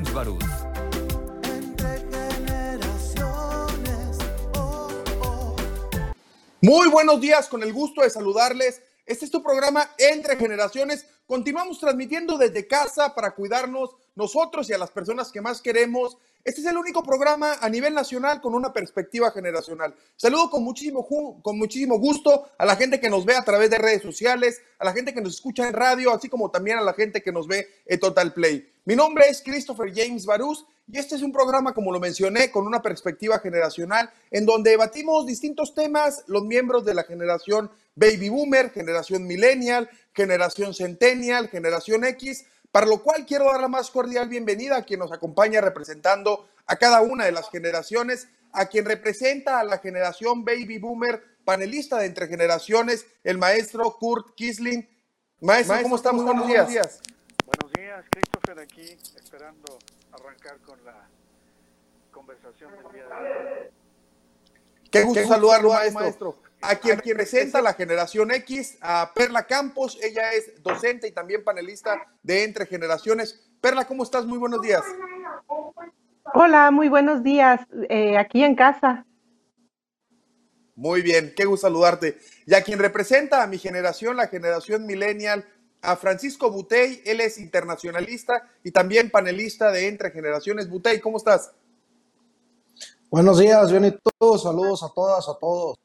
James Barús. Muy buenos días, con el gusto de saludarles. Este es tu programa Entre Generaciones. Continuamos transmitiendo desde casa para cuidarnos nosotros y a las personas que más queremos. Este es el único programa a nivel nacional con una perspectiva generacional. Saludo con muchísimo, con muchísimo gusto a la gente que nos ve a través de redes sociales, a la gente que nos escucha en radio, así como también a la gente que nos ve en Total Play. Mi nombre es Christopher James Barús y este es un programa, como lo mencioné, con una perspectiva generacional en donde debatimos distintos temas, los miembros de la generación Baby Boomer, generación Millennial, generación Centennial, generación X, para lo cual quiero dar la más cordial bienvenida a quien nos acompaña representando a cada una de las generaciones, a quien representa a la generación Baby Boomer, panelista de Entre Generaciones, el maestro Kurt Kisling. Maestro, ¿cómo está? Muy buenos días. Buenos días, Christopher, aquí esperando arrancar con la conversación del día de hoy. Qué gusto, saludarlo, maestro. A quien representa la generación X, a Perla Campos, ella es docente y también panelista de Entre Generaciones. Perla, ¿cómo estás? Muy buenos días. Hola, muy buenos días. Eh, aquí en casa. Muy bien, qué gusto saludarte. Y a quien representa a mi generación, la generación millennial, a Francisco Butey, él es internacionalista y también panelista de Entre Generaciones. Butey, ¿cómo estás? Buenos días, bien y todos, saludos a todas, a todos.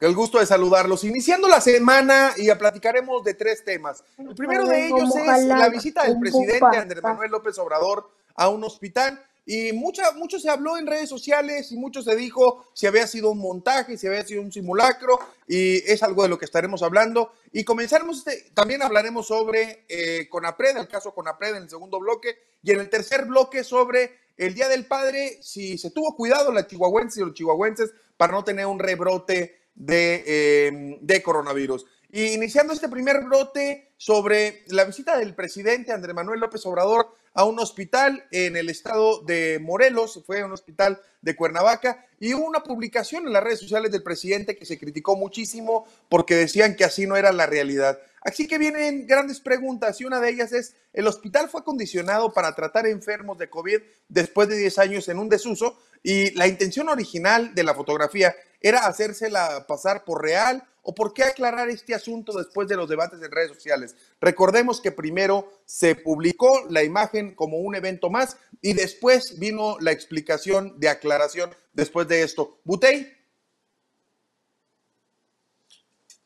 El gusto de saludarlos. Iniciando la semana y platicaremos de tres temas. El primero de ellos es la visita del presidente Andrés Manuel López Obrador a un hospital. Y mucha, mucho se habló en redes sociales y mucho se dijo si había sido un montaje, si había sido un simulacro, y es algo de lo que estaremos hablando. Y comenzaremos, este, también hablaremos sobre eh, Conapred, el caso Conapred en el segundo bloque, y en el tercer bloque sobre el Día del Padre, si se tuvo cuidado la chihuahuenses y los chihuahuenses para no tener un rebrote de, eh, de coronavirus. Y iniciando este primer brote sobre la visita del presidente Andrés Manuel López Obrador a un hospital en el estado de Morelos, fue un hospital de Cuernavaca, y hubo una publicación en las redes sociales del presidente que se criticó muchísimo porque decían que así no era la realidad. Así que vienen grandes preguntas y una de ellas es, ¿el hospital fue acondicionado para tratar enfermos de COVID después de 10 años en un desuso? Y la intención original de la fotografía era hacérsela pasar por real o por qué aclarar este asunto después de los debates en redes sociales. Recordemos que primero se publicó la imagen como un evento más y después vino la explicación de aclaración después de esto. Butey.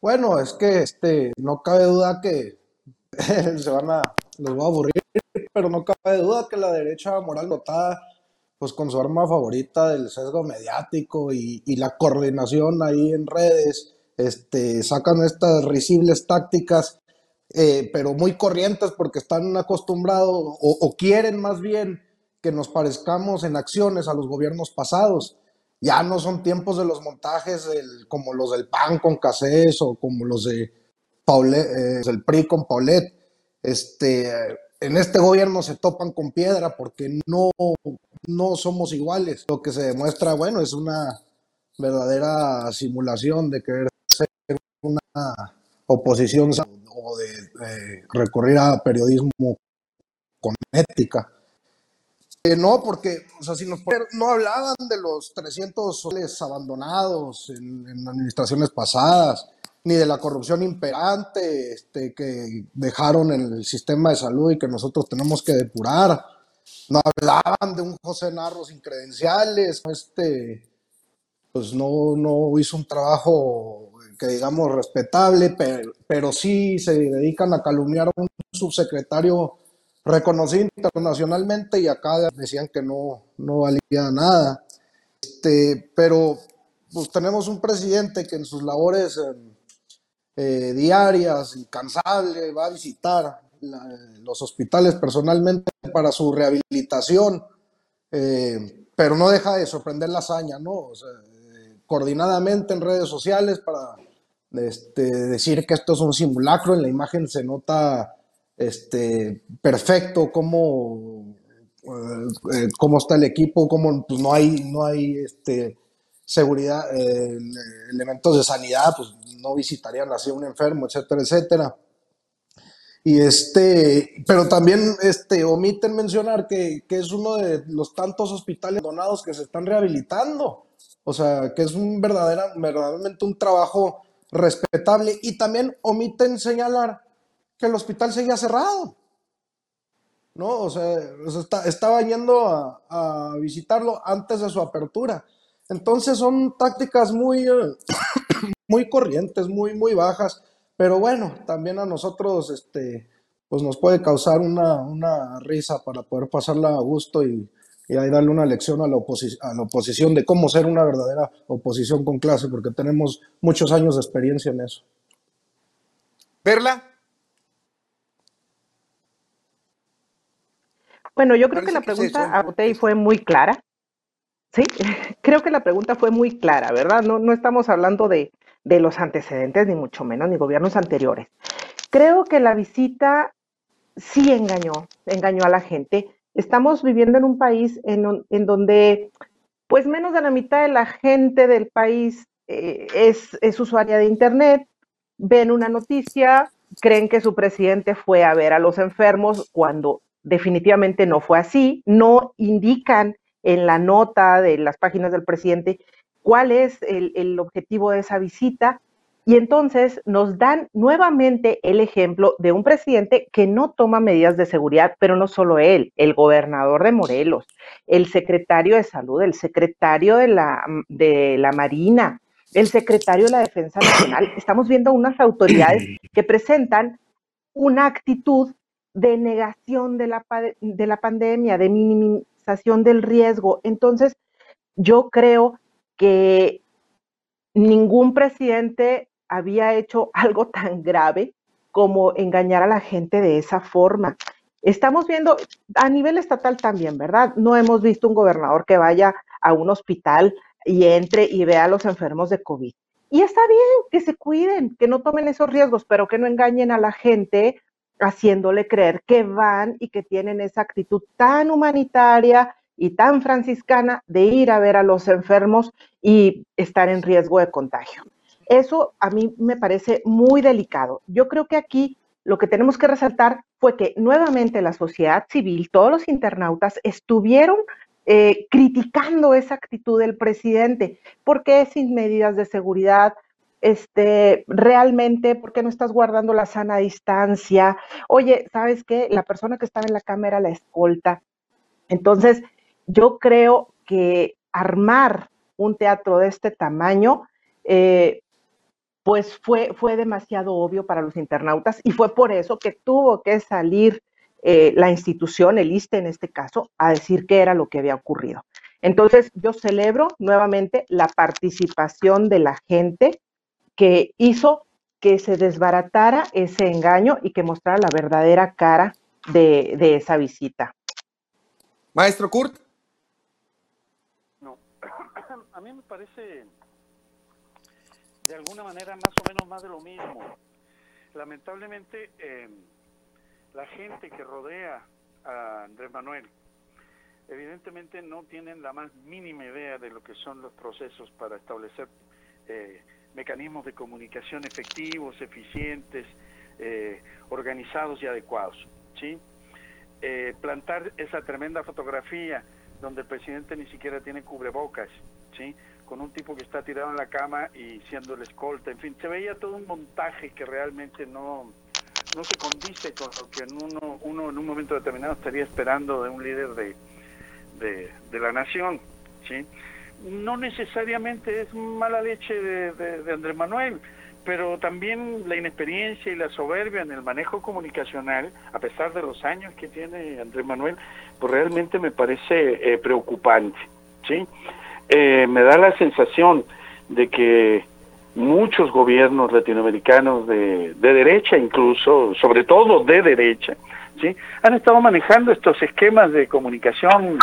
Bueno, es que este, no cabe duda que se van a, los va a aburrir, pero no cabe duda que la derecha moral notada, pues con su arma favorita del sesgo mediático y, la coordinación ahí en redes, este, sacan estas risibles tácticas, eh, pero muy corrientes porque están acostumbrados o, quieren más bien que nos parezcamos en acciones a los gobiernos pasados ya no son tiempos de los montajes como los del PAN con Casés o como los de Paulet, eh, del PRI con Paulet. Este, en este gobierno se topan con piedra porque no, no somos iguales. Lo que se demuestra, bueno, es una verdadera simulación de querer ser una oposición o de recurrir a periodismo con ética. Eh, no, porque, o sea, si no hablaban de los 300 soles abandonados en, administraciones pasadas, ni de la corrupción imperante este, que dejaron en el sistema de salud y que nosotros tenemos que depurar. No hablaban de un José Narro sin credenciales, este, pues no, no hizo un trabajo que digamos respetable, pero, sí se dedican a calumniar a un subsecretario reconocido internacionalmente y acá decían que no, no valía nada. Este, pero pues tenemos un presidente que en sus labores eh, diarias, incansable, va a visitar los hospitales personalmente para su rehabilitación, eh, pero no deja de sorprender la hazaña, ¿no? Eh, coordinadamente en redes sociales para este, decir que esto es un simulacro, en la imagen se nota este, perfecto cómo, eh, cómo está el equipo, cómo pues, no hay, no hay este, seguridad, elementos de sanidad, pues no visitarían así a un enfermo, etcétera, etcétera. Y este, pero también este, omiten mencionar que, que, es uno de los tantos hospitales donados que se están rehabilitando. O sea, que es un verdadera, verdaderamente un trabajo respetable. Y también omiten señalar que el hospital seguía cerrado. ¿No? O sea, estaba yendo a, visitarlo antes de su apertura. Entonces son tácticas muy, muy corrientes, muy, muy bajas pero bueno, también a nosotros este, pues nos puede causar una, risa para poder pasarla a gusto y, ahí darle una lección a la, a la oposición de cómo ser una verdadera oposición con clase, porque tenemos muchos años de experiencia en eso. Perla. Bueno, yo creo que la pregunta a Botey fue muy clara. Sí, creo que la pregunta fue muy clara, ¿verdad? No, no estamos hablando de, de los antecedentes, ni mucho menos, ni gobiernos anteriores. Creo que la visita sí engañó, engañó a la gente. Estamos viviendo en un país en, en donde pues menos de la mitad de la gente del país eh, es, es usuaria de Internet, ven una noticia, creen que su presidente fue a ver a los enfermos cuando definitivamente no fue así, no indican en la nota de las páginas del presidente cuál es el, objetivo de esa visita. Y entonces nos dan nuevamente el ejemplo de un presidente que no toma medidas de seguridad, pero no solo él, el gobernador de Morelos, el secretario de salud, el secretario de la, de la Marina, el secretario de la Defensa Nacional. Estamos viendo unas autoridades que presentan una actitud de negación de la, de la pandemia, de minimización del riesgo. Entonces, yo creo que ningún presidente había hecho algo tan grave como engañar a la gente de esa forma. Estamos viendo a nivel estatal también, ¿verdad? No hemos visto un gobernador que vaya a un hospital y entre y vea a los enfermos de COVID. Y está bien que se cuiden, que no tomen esos riesgos, pero que no engañen a la gente haciéndole creer que van y que tienen esa actitud tan humanitaria y tan franciscana de ir a ver a los enfermos y estar en riesgo de contagio. Eso a mí me parece muy delicado. Yo creo que aquí lo que tenemos que resaltar fue que nuevamente la sociedad civil, todos los internautas estuvieron eh, criticando esa actitud del presidente. ¿Por qué sin medidas de seguridad? Este, realmente, ¿por qué no estás guardando la sana distancia? Oye, ¿sabes qué? La persona que estaba en la cámara la escolta. Entonces, yo creo que armar un teatro de este tamaño, eh, pues fue, fue demasiado obvio para los internautas y fue por eso que tuvo que salir eh, la institución, el ISTE en este caso, a decir qué era lo que había ocurrido. Entonces, yo celebro nuevamente la participación de la gente que hizo que se desbaratara ese engaño y que mostrara la verdadera cara de, esa visita. Maestro Kurt mí me parece de alguna manera más o menos más de lo mismo. Lamentablemente, eh, la gente que rodea a Andrés Manuel, evidentemente no tienen la más mínima idea de lo que son los procesos para establecer eh, mecanismos de comunicación efectivos, eficientes, eh, organizados y adecuados. ¿sí? plantar esa tremenda fotografía donde el presidente ni siquiera tiene cubrebocas, ¿sí? con un tipo que está tirado en la cama y siendo el escolta, en fin, se veía todo un montaje que realmente no, no se condice con lo que uno, uno en un momento determinado estaría esperando de un líder de, de, la nación. ¿sí? No necesariamente es mala leche de, de Andrés Manuel, pero también la inexperiencia y la soberbia en el manejo comunicacional, a pesar de los años que tiene Andrés Manuel, pues realmente me parece eh, preocupante, ¿sí? Eh, me da la sensación de que muchos gobiernos latinoamericanos de, de derecha incluso, sobre todo de derecha, ¿sí? han estado manejando estos esquemas de comunicación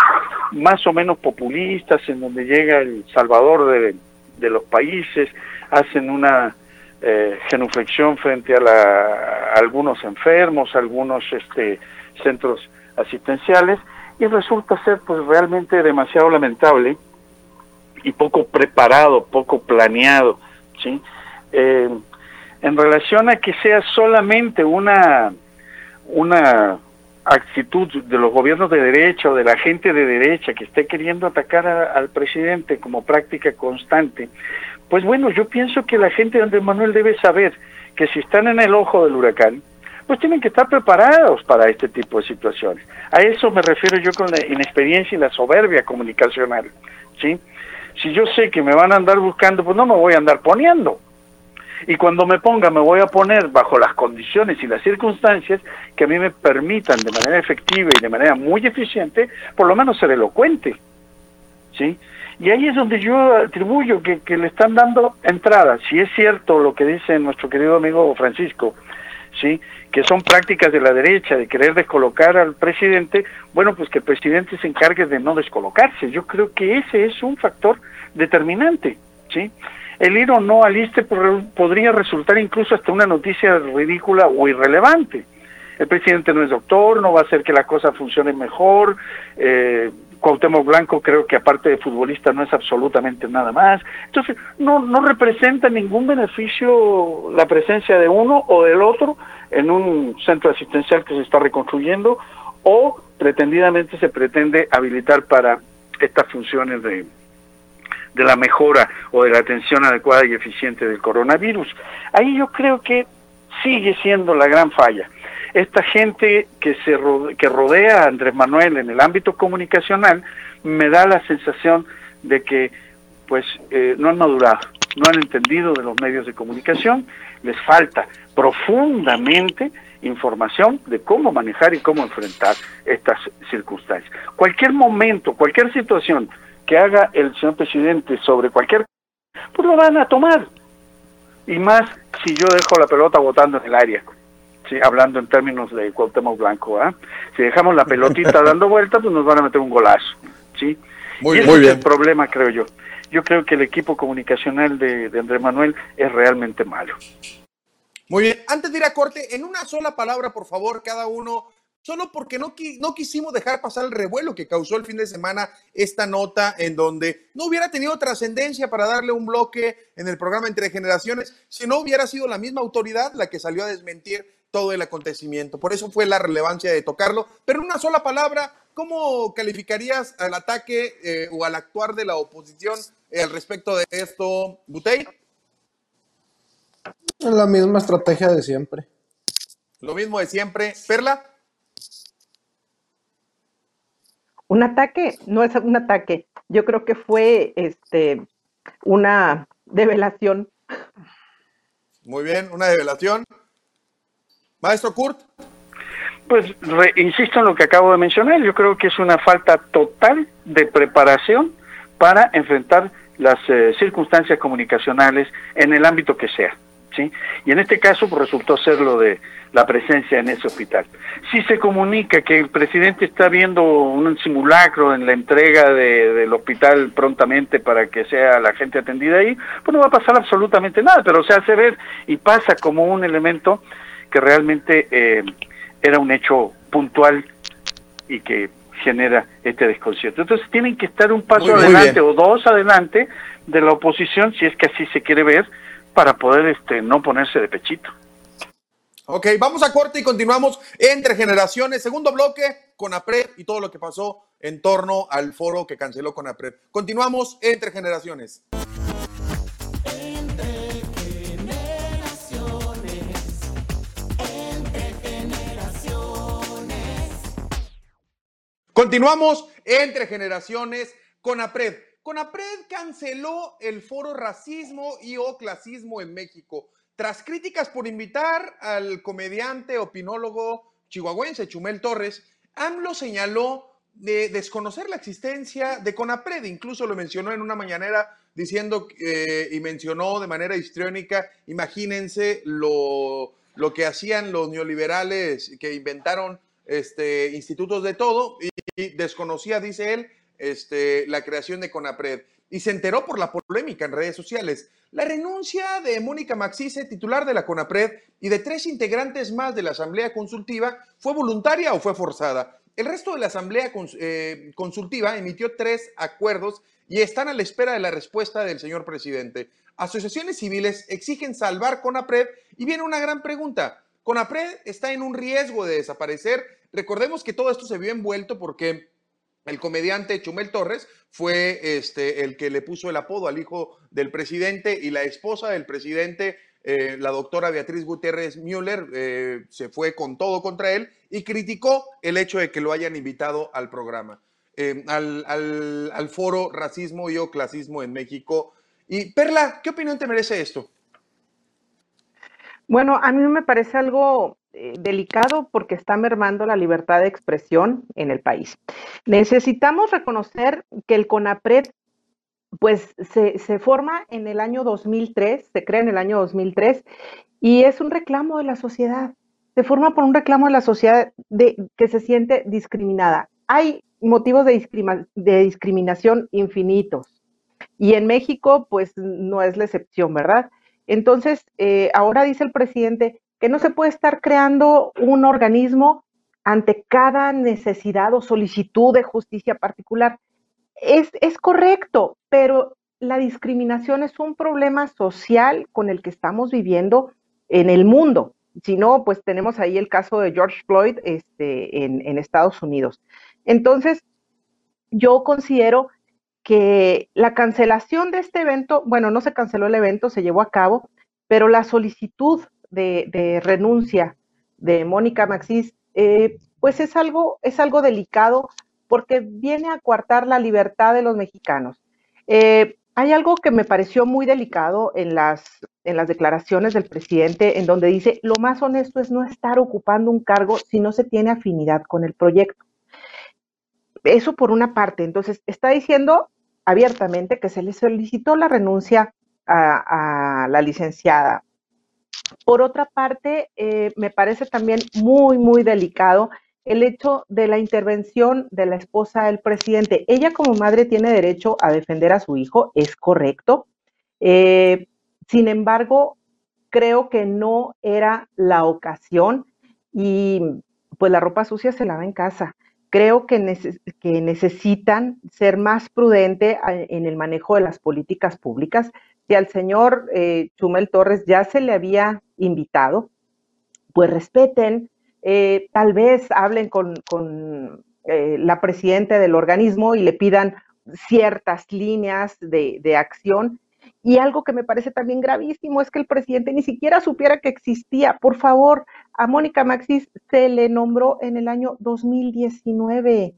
más o menos populistas en donde llega el salvador de, de los países, hacen una eh, genuflexión frente a, la, algunos enfermos, algunos este, centros asistenciales, y resulta ser pues realmente demasiado lamentable y poco preparado, poco planeado, ¿sí? Eh, en relación a que sea solamente una una actitud de los gobiernos de derecha o de la gente de derecha que esté queriendo atacar al presidente como práctica constante, pues bueno, yo pienso que la gente de Andrés Manuel debe saber que si están en el ojo del huracán, pues tienen que estar preparados para este tipo de situaciones. A eso me refiero yo con la inexperiencia y la soberbia comunicacional, ¿sí? Si yo sé que me van a andar buscando, pues no me voy a andar poniendo. Y cuando me ponga, me voy a poner bajo las condiciones y las circunstancias que a mí me permitan de manera efectiva y de manera muy eficiente, por lo menos ser elocuente, ¿sí? Y ahí es donde yo atribuyo que, que le están dando entrada. Si es cierto lo que dice nuestro querido amigo Francisco, ¿sí? que son prácticas de la derecha, de querer descolocar al presidente, bueno, pues que el presidente se encargue de no descolocarse. Yo creo que ese es un factor determinante, ¿sí? El ir o no al ISTE podría resultar incluso hasta una noticia ridícula o irrelevante. El presidente no es doctor, no va a hacer que la cosa funcione mejor, eh, Cuauhtémoc Blanco creo que aparte de futbolista no es absolutamente nada más. Entonces, no, no representa ningún beneficio la presencia de uno o del otro en un centro asistencial que se está reconstruyendo o pretendidamente se pretende habilitar para estas funciones de, de la mejora o de la atención adecuada y eficiente del coronavirus. Ahí yo creo que sigue siendo la gran falla esta gente que, se que rodea a Andrés Manuel en el ámbito comunicacional me da la sensación de que pues eh, no han madurado, no han entendido de los medios de comunicación, les falta profundamente información de cómo manejar y cómo enfrentar estas circunstancias. Cualquier momento, cualquier situación que haga el señor presidente sobre cualquier pues lo van a tomar. Y más si yo dejo la pelota botando en el área hablando en términos de Cuauhtémoc Blanco, ¿ah? Si dejamos la pelotita dando vueltas, pues nos van a meter un golazo, ¿sí? Muy, y ese es el problema, creo yo. Yo creo que el equipo comunicacional de, de Andrés Manuel es realmente malo. Muy bien, antes de ir a corte, en una sola palabra, por favor, cada uno solo porque no, no quisimos dejar pasar el revuelo que causó el fin de semana esta nota en donde no hubiera tenido trascendencia para darle un bloque en el programa Entre Generaciones si no hubiera sido la misma autoridad la que salió a desmentir todo el acontecimiento. Por eso fue la relevancia de tocarlo. Pero en una sola palabra, ¿cómo calificarías al ataque eh, o al actuar de la oposición eh, al respecto de esto, Butey? La misma estrategia de siempre. Lo mismo de siempre. Perla. Un ataque, no es un ataque. Yo creo que fue este una develación. Muy bien, una develación. Maestro Kurt. Pues insisto en lo que acabo de mencionar, yo creo que es una falta total de preparación para enfrentar las eh, circunstancias comunicacionales en el ámbito que sea. ¿sí? Y en este caso pues, resultó ser lo de la presencia en ese hospital. Si se comunica que el presidente está viendo un simulacro en la entrega del hospital prontamente para que sea la gente atendida ahí, pues no va a pasar absolutamente nada, pero se hace ver y pasa como un elemento que realmente eh, era un hecho puntual y que genera este desconcierto. Entonces tienen que estar un paso adelante o dos adelante de la oposición, si es que así se quiere ver, para poder este, no ponerse de pechito. Ok, vamos a corte y continuamos entre generaciones. Segundo bloque con APRED y todo lo que pasó en torno al foro que canceló con APRED. Continuamos entre generaciones. Continuamos entre generaciones con APRED. CONAPRED canceló el foro Racismo y o Clasismo en México. Tras críticas por invitar al comediante opinólogo chihuahuense Chumel Torres, AMLO señaló de desconocer la existencia de CONAPRED. Incluso lo mencionó en una mañanera diciendo eh, y mencionó de manera histriónica, imagínense lo, lo que hacían los neoliberales que inventaron este, institutos de todo desconocía, dice él, este, la creación de CONAPRED y se enteró por la polémica en redes sociales. La renuncia de Mónica Maxice, titular de la CONAPRED, y de tres integrantes más de la Asamblea Consultiva, ¿fue voluntaria o fue forzada? El resto de la Asamblea eh, Consultiva emitió tres acuerdos y están a la espera de la respuesta del señor presidente. Asociaciones civiles exigen salvar CONAPRED y viene una gran pregunta. CONAPRED está en un riesgo de desaparecer. Recordemos que todo esto se vio envuelto porque el comediante Chumel Torres fue este, el que le puso el apodo al hijo del presidente y la esposa del presidente, eh, la doctora Beatriz Gutiérrez Müller, eh, se fue con todo contra él y criticó el hecho de que lo hayan invitado al programa, eh, al, foro Racismo y o Clasismo en México. Y Perla, ¿qué opinión te merece esto? Bueno, a mí me parece algo eh, delicado porque está mermando la libertad de expresión en el país. Necesitamos reconocer que el CONAPRED pues se, forma en el año 2003, se crea en el año 2003 y es un reclamo de la sociedad. Se forma por un reclamo de la sociedad de, que se siente discriminada. Hay motivos de, de discriminación infinitos y en México pues no es la excepción, ¿verdad? Entonces, eh, ahora dice el presidente que no se puede estar creando un organismo ante cada necesidad o solicitud de justicia particular. Es, es correcto, pero la discriminación es un problema social con el que estamos viviendo en el mundo. Si no, pues tenemos ahí el caso de George Floyd este, en, en Estados Unidos. Entonces, yo considero que la cancelación de este evento, bueno, no se canceló el evento, se llevó a cabo, pero la solicitud de, renuncia de Mónica Maxís, eh, pues es algo, es algo delicado porque viene a coartar la libertad de los mexicanos. Eh, hay algo que me pareció muy delicado en las, en las declaraciones del presidente, en donde dice, lo más honesto es no estar ocupando un cargo si no se tiene afinidad con el proyecto. Eso por una parte. Entonces, está diciendo abiertamente que se le solicitó la renuncia a, la licenciada. Por otra parte, eh, me parece también muy, muy delicado el hecho de la intervención de la esposa del presidente. Ella como madre tiene derecho a defender a su hijo, es correcto. Eh, sin embargo, creo que no era la ocasión y pues la ropa sucia se lava en casa creo que, necesitan ser más prudentes en el manejo de las políticas públicas. Si al señor eh, Chumel Torres ya se le había invitado, pues respeten, eh, tal vez hablen con, eh, la presidenta del organismo y le pidan ciertas líneas de acción y algo que me parece también gravísimo es que el presidente ni siquiera supiera que existía. Por favor, a Mónica Maxis se le nombró en el año 2019.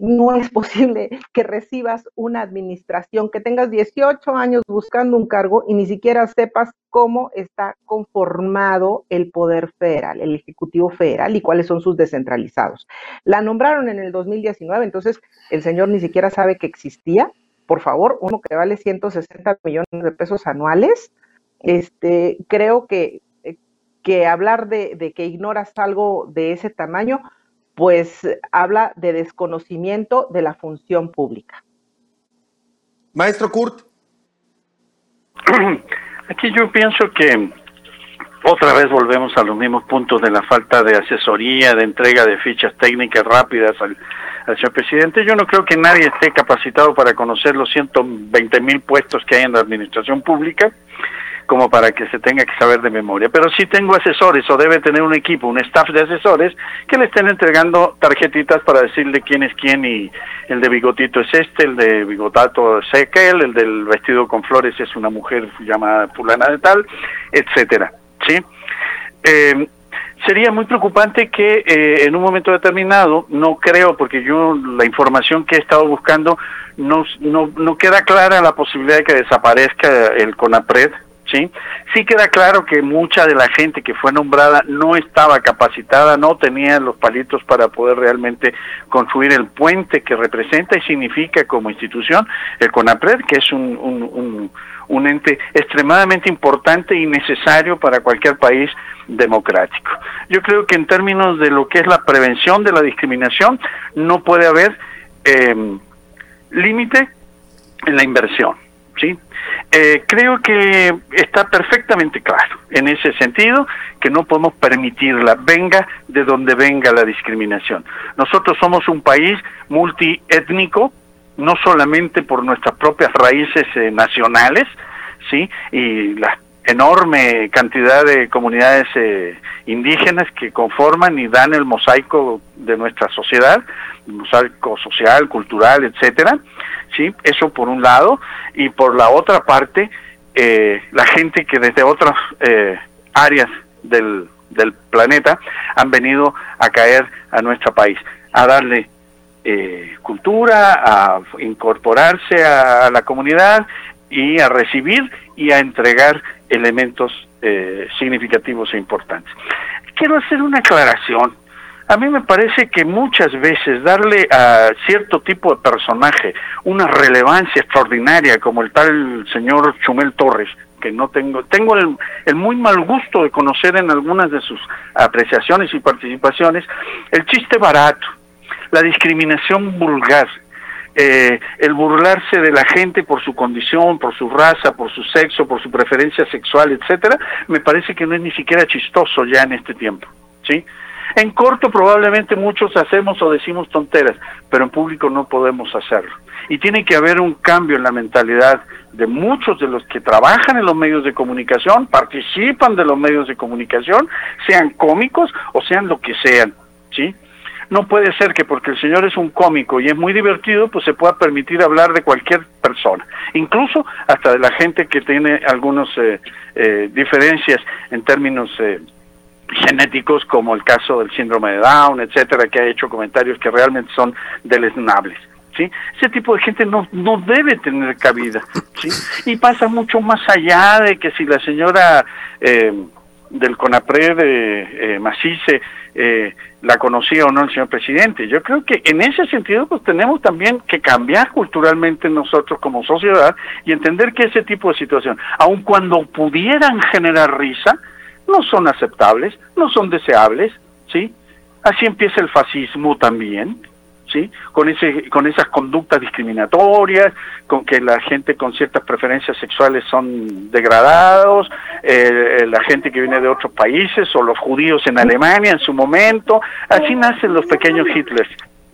No es posible que recibas una administración, que tengas 18 años buscando un cargo y ni siquiera sepas cómo está conformado el poder federal, el Ejecutivo Federal y cuáles son sus descentralizados. La nombraron en el 2019, entonces el señor ni siquiera sabe que existía por favor, uno que vale 160 millones de pesos anuales, este, creo que, eh, que hablar de, que ignoras algo de ese tamaño, pues habla de desconocimiento de la función pública. Maestro Kurt. Aquí yo pienso que otra vez volvemos a los mismos puntos de la falta de asesoría, de entrega de fichas técnicas rápidas al, señor presidente. Yo no creo que nadie esté capacitado para conocer los 120 mil puestos que hay en la administración pública como para que se tenga que saber de memoria. Pero sí tengo asesores o debe tener un equipo, un staff de asesores que le estén entregando tarjetitas para decirle quién es quién y el de bigotito es este, el de bigotato es aquel, el del vestido con flores es una mujer llamada fulana de tal, etcétera. ¿sí? Eh, sería muy preocupante que eh, en un momento determinado, no creo, porque yo la información que he estado buscando, no, no, no queda clara la posibilidad de que desaparezca el CONAPRED, ¿sí? Sí queda claro que mucha de la gente que fue nombrada no estaba capacitada, no tenía los palitos para poder realmente construir el puente que representa y significa como institución el CONAPRED, que es un, un, un ente extremadamente importante y necesario para cualquier país democrático. Yo creo que en términos de lo que es la prevención de la discriminación, no puede haber eh, límite en la inversión. ¿sí? Eh, creo que está perfectamente claro en ese sentido que no podemos permitirla, venga de donde venga la discriminación. Nosotros somos un país multiétnico, no solamente por nuestras propias raíces eh, nacionales, ¿sí? Y las enorme cantidad de comunidades eh, indígenas que conforman y dan el mosaico de nuestra sociedad, el mosaico social, cultural, etcétera. Sí, eso por un lado y por la otra parte eh, la gente que desde otras eh, áreas del, del planeta han venido a caer a nuestro país, a darle eh, cultura, a incorporarse a, la comunidad y a recibir y a entregar elementos eh, significativos e importantes. Quiero hacer una aclaración. A mí me parece que muchas veces darle a cierto tipo de personaje una relevancia extraordinaria, como el tal señor Chumel Torres, que no tengo, tengo el, el, muy mal gusto de conocer en algunas de sus apreciaciones y participaciones, el chiste barato, la discriminación vulgar, eh, el burlarse de la gente por su condición, por su raza, por su sexo, por su preferencia sexual, etcétera, me parece que no es ni siquiera chistoso ya en este tiempo, ¿sí? En corto probablemente muchos hacemos o decimos tonteras, pero en público no podemos hacerlo. Y tiene que haber un cambio en la mentalidad de muchos de los que trabajan en los medios de comunicación, participan de los medios de comunicación, sean cómicos o sean lo que sean, ¿sí? No puede ser que porque el señor es un cómico y es muy divertido, pues se pueda permitir hablar de cualquier persona, incluso hasta de la gente que tiene algunas eh, eh, diferencias en términos eh, genéticos, como el caso del síndrome de Down, etcétera, que ha hecho comentarios que realmente son deleznables. ¿Sí? Ese tipo de gente no, no debe tener cabida, ¿sí? Y pasa mucho más allá de que si la señora eh, del CONAPRE de eh, Macice eh, la conocía o no el señor presidente. Yo creo que en ese sentido pues tenemos también que cambiar culturalmente nosotros como sociedad y entender que ese tipo de situación, aun cuando pudieran generar risa, no son aceptables, no son deseables, ¿sí? Así empieza el fascismo también, ¿sí? Con, ese, con esas conductas discriminatorias, con que la gente con ciertas preferencias sexuales son degradados, eh, la gente que viene de otros países o los judíos en Alemania en su momento, así nacen los pequeños Hitlers.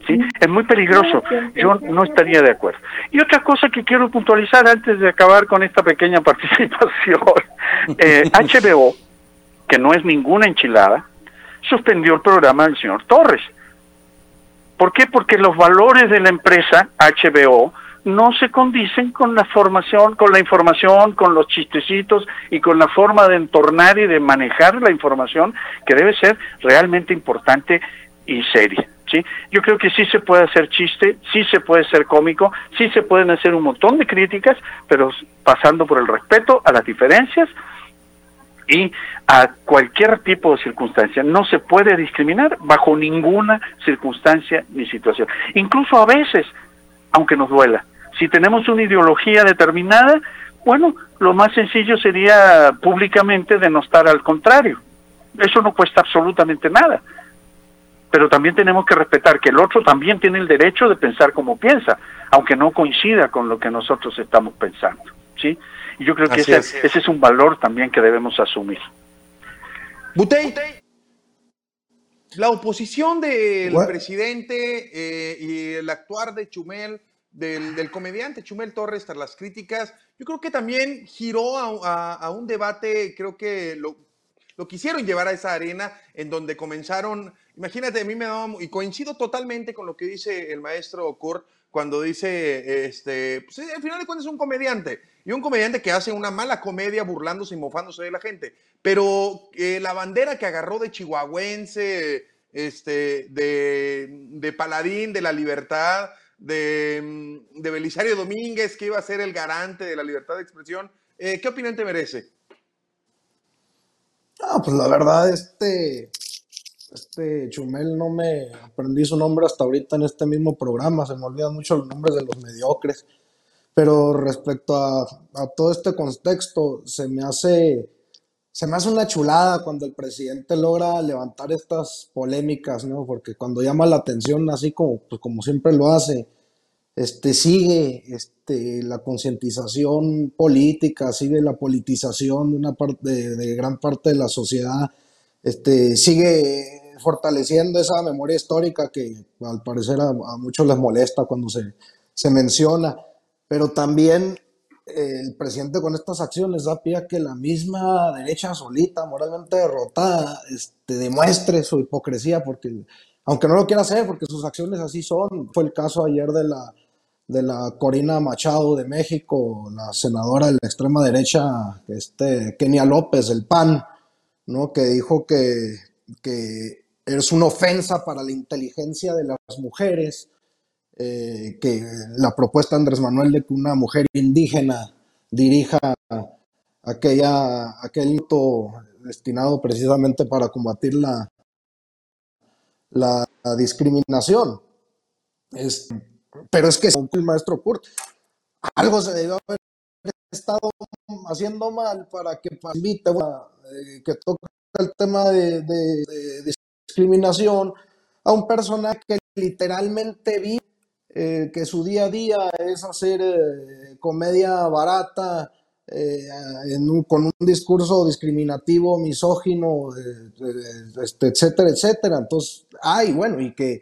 ¿Sí? Es muy peligroso, yo no estaría de acuerdo. Y otra cosa que quiero puntualizar antes de acabar con esta pequeña participación, eh, HBO, que no es ninguna enchilada, suspendió el programa del señor Torres. ¿Por qué? Porque los valores de la empresa HBO no se condicen con la formación, con la información, con los chistecitos y con la forma de entornar y de manejar la información que debe ser realmente importante y seria. ¿sí? Yo creo que sí se puede hacer chiste, sí se puede ser cómico, sí se pueden hacer un montón de críticas, pero pasando por el respeto a las diferencias, y a cualquier tipo de circunstancia. No se puede discriminar bajo ninguna circunstancia ni situación. Incluso a veces, aunque nos duela, si tenemos una ideología determinada, bueno, lo más sencillo sería públicamente denostar al contrario. Eso no cuesta absolutamente nada. Pero también tenemos que respetar que el otro también tiene el derecho de pensar como piensa, aunque no coincida con lo que nosotros estamos pensando. ¿Sí? Y yo creo que ese es. ese es un valor también que debemos asumir. Butey, la oposición del presidente eh, y el actuar de Chumel, del, comediante Chumel Torres tras las críticas, yo creo que también giró a, un debate, creo que lo, lo, quisieron llevar a esa arena en donde comenzaron, imagínate, a mí me daba, y coincido totalmente con lo que dice el maestro Kurt, cuando dice, este, pues al final de cuentas es un comediante, y un comediante que hace una mala comedia burlándose y mofándose de la gente, pero eh, la bandera que agarró de chihuahuense, este, de, de Paladín, de la libertad, de, de, Belisario Domínguez, que iba a ser el garante de la libertad de expresión, eh, ¿qué opinión te merece? Ah, pues la verdad, este, este Chumel no me aprendí su nombre hasta ahorita en este mismo programa, se me olvidan mucho los nombres de los mediocres. Pero respecto a, a, todo este contexto, se me hace se me hace una chulada cuando el presidente logra levantar estas polémicas, ¿no? Porque cuando llama la atención, así como, pues como siempre lo hace, este, sigue este, la concientización política, sigue la politización de, una parte, de gran parte de la sociedad, este, sigue fortaleciendo esa memoria histórica que al parecer a, muchos les molesta cuando se, se, menciona, pero también el presidente con estas acciones da pie a que la misma derecha solita, moralmente derrotada, este, demuestre su hipocresía, porque aunque no lo quiera hacer, porque sus acciones así son. Fue el caso ayer de la, de la Corina Machado de México, la senadora de la extrema derecha, este, Kenia López, del PAN, ¿no? que dijo que, que es una ofensa para la inteligencia de las mujeres eh, que la propuesta de Andrés Manuel de que una mujer indígena dirija aquella, aquel hito destinado precisamente para combatir la, la, discriminación. Es, pero es que el maestro Kurt, algo se debió haber estado haciendo mal para que invite eh, que toque el tema de, de, discriminación a un personaje que literalmente vive eh, que su día a día es hacer eh, comedia barata, eh, con un discurso discriminativo, misógino, este, etcétera, etcétera. Entonces, ay, bueno, y que,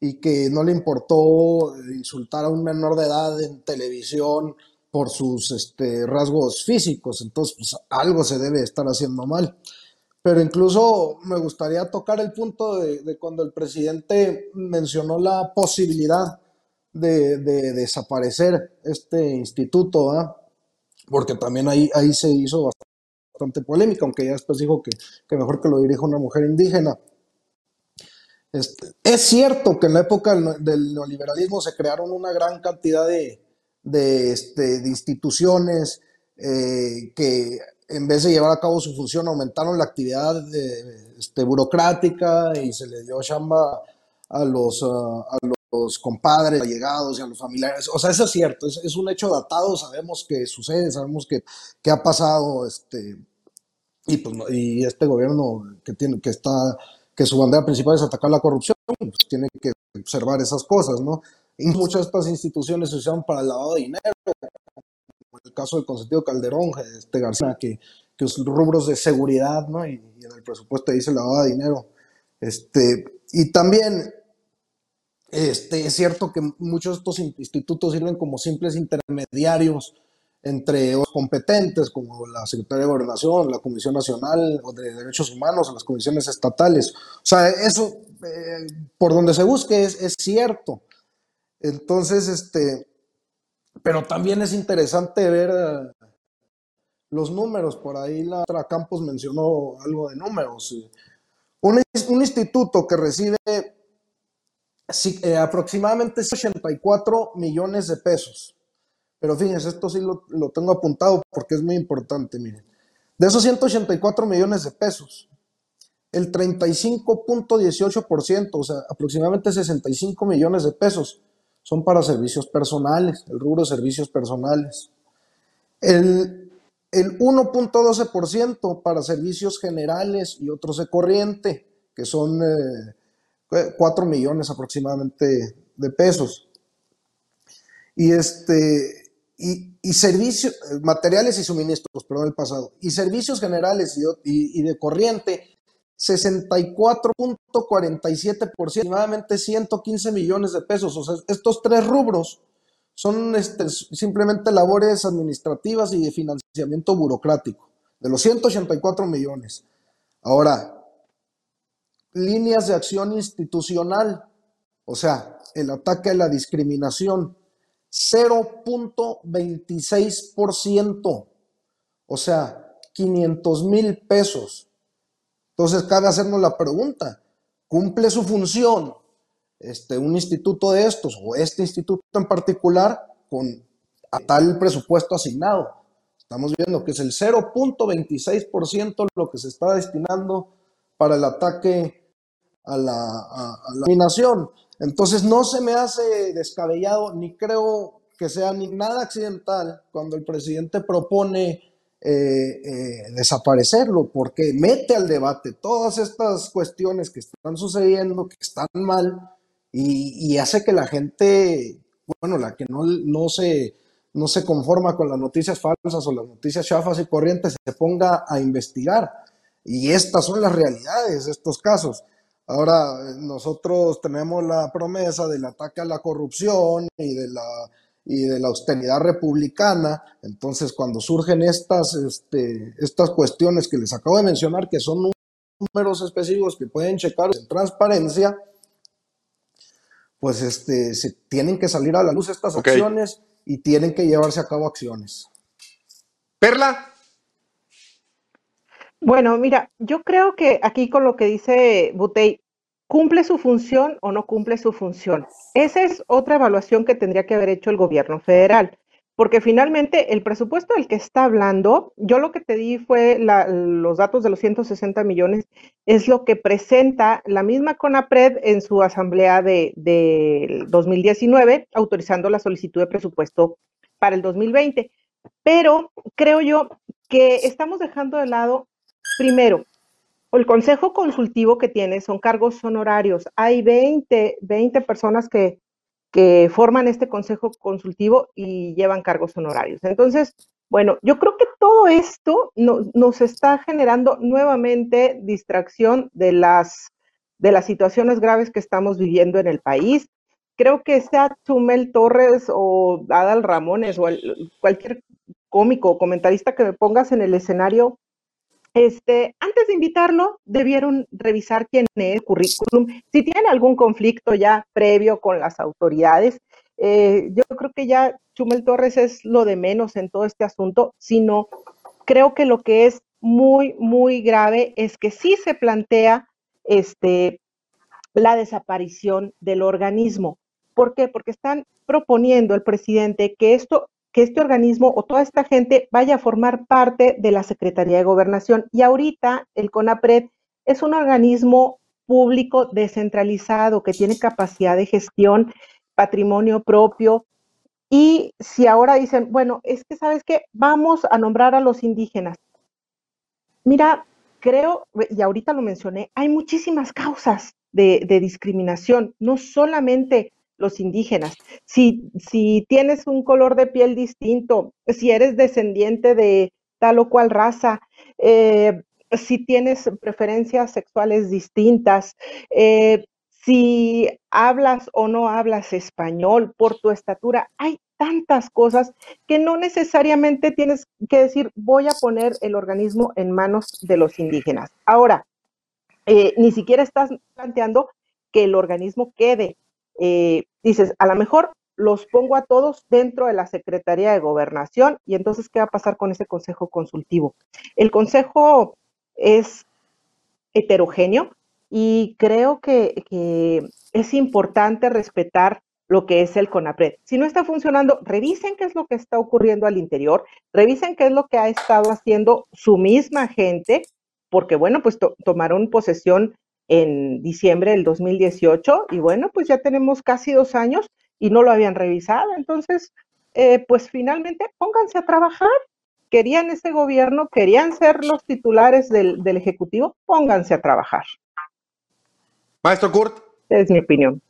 y que no le importó insultar a un menor de edad en televisión por sus este, rasgos físicos. Entonces, pues, algo se debe estar haciendo mal. Pero incluso me gustaría tocar el punto de, de cuando el presidente mencionó la posibilidad de, desaparecer este instituto, porque también ahí, ahí se hizo bastante polémica, aunque ya después dijo que, mejor que lo dirija una mujer indígena. Este, es cierto que en la época del neoliberalismo se crearon una gran cantidad de, de, este, instituciones eh, que en vez de llevar a cabo su función aumentaron la actividad este, burocrática y se le dio chamba a los los compadres, allegados y a los familiares. O sea, eso es cierto, es, un hecho datado, sabemos que sucede, sabemos que, que ha pasado, este, y, pues, y este gobierno que, tiene, que, está, que su bandera principal es atacar la corrupción, pues tiene que observar esas cosas, ¿no? Y muchas de estas instituciones se usaron para el lavado de dinero, como el caso del consentido Calderón, este García, que, que los rubros de seguridad, ¿no? Y, y en el presupuesto dice lavado de dinero. Este, y también este, es cierto que muchos de estos institutos sirven como simples intermediarios entre los competentes, como la Secretaría de Gobernación, la Comisión Nacional de Derechos Humanos, las comisiones estatales. O sea, eso, eh, por donde se busque, es, es, cierto. Entonces, este, pero también es interesante ver eh, los números. Por ahí la Campos mencionó algo de números. Un instituto que recibe eh, aproximadamente 84 millones de pesos. Pero fíjense, esto sí lo, tengo apuntado porque es muy importante, miren. De esos 184 millones de pesos, el 35.18%, o sea, aproximadamente 65 millones de pesos, son para servicios personales, el rubro de servicios personales. El, el 1.12% para servicios generales y otros de corriente, que son eh, 4 millones aproximadamente de pesos. Y este, y, y, servicios, materiales y suministros, perdón, el pasado, y servicios generales y, y de corriente, 64.47%, aproximadamente 115 millones de pesos. O sea, estos tres rubros son este, simplemente labores administrativas y de financiamiento burocrático, de los 184 millones. Ahora, líneas de acción institucional, o sea, el ataque a la discriminación, 0.26%, o sea, 500 mil pesos. Entonces cabe hacernos la pregunta, ¿cumple su función este, un instituto de estos o este instituto en particular con tal presupuesto asignado? Estamos viendo que es el 0.26% lo que se está destinando para el ataque a la, a, la Entonces no se me hace descabellado ni creo que sea ni nada accidental cuando el presidente propone eh, eh, desaparecerlo, porque mete al debate todas estas cuestiones que están sucediendo, que están mal, y, y hace que la gente, bueno, la que no, no, se, no se conforma con las noticias falsas o las noticias chafas y corrientes, se ponga a investigar. Y estas son las realidades de estos casos. Ahora, nosotros tenemos la promesa del ataque a la corrupción y, de la, y de la austeridad republicana. Entonces, cuando surgen estas, este, estas cuestiones que les acabo de mencionar, que son números específicos que pueden checar en transparencia, pues este, se tienen que salir a la luz estas acciones y tienen que llevarse a cabo acciones. Perla. Bueno, mira, yo creo que aquí con lo que dice Butey, ¿cumple su función o no cumple su función? Esa es otra evaluación que tendría que haber hecho el gobierno federal, porque finalmente el presupuesto del que está hablando, yo lo que te di fue los datos de los 160 millones, es lo que presenta la misma CONAPRED en su asamblea de, de 2019, autorizando la solicitud de presupuesto para el 2020. Pero creo yo que estamos dejando de lado Primero, el consejo consultivo que tiene son cargos honorarios. Hay 20, 20 personas que, que forman este consejo consultivo y llevan cargos honorarios. Entonces, bueno, yo creo que todo esto nos está generando nuevamente distracción de las, de las situaciones graves que estamos viviendo en el país. Creo que sea Chumel Torres o Adal Ramones o cualquier cómico o comentarista que me pongas en el escenario, este, antes de invitarlo, debieron revisar quién es el currículum, si tiene algún conflicto ya previo con las autoridades. Eh, yo creo que ya Chumel Torres es lo de menos en todo este asunto, sino creo que lo que es muy, muy grave es que sí se plantea este, la desaparición del organismo. ¿Por qué? Porque están proponiendo el presidente que esto que este organismo o toda esta gente vaya a formar parte de la Secretaría de Gobernación. Y ahorita el CONAPRED es un organismo público descentralizado que tiene capacidad de gestión, patrimonio propio. Y si ahora dicen, bueno, es que sabes qué, vamos a nombrar a los indígenas. Mira, creo, y ahorita lo mencioné, hay muchísimas causas de, de discriminación, no solamente los indígenas. Si, tienes un color de piel distinto, si eres descendiente de tal o cual raza, eh, si tienes preferencias sexuales distintas, eh, si hablas o no hablas español por tu estatura, hay tantas cosas que no necesariamente tienes que decir voy a poner el organismo en manos de los indígenas. Ahora, eh, ni siquiera estás planteando que el organismo quede eh, dices, a lo mejor los pongo a todos dentro de la Secretaría de Gobernación y entonces, ¿qué va a pasar con ese consejo consultivo? El consejo es heterogéneo y creo que, que es importante respetar lo que es el CONAPRED. Si no está funcionando, revisen qué es lo que está ocurriendo al interior, revisen qué es lo que ha estado haciendo su misma gente, porque bueno, pues tomaron posesión en diciembre del 2018 y bueno, pues ya tenemos casi dos años y no lo habían revisado. Entonces, eh, pues finalmente pónganse a trabajar. Querían ese gobierno, querían ser los titulares del, del Ejecutivo, pónganse a trabajar. Maestro Kurt. Es mi opinión.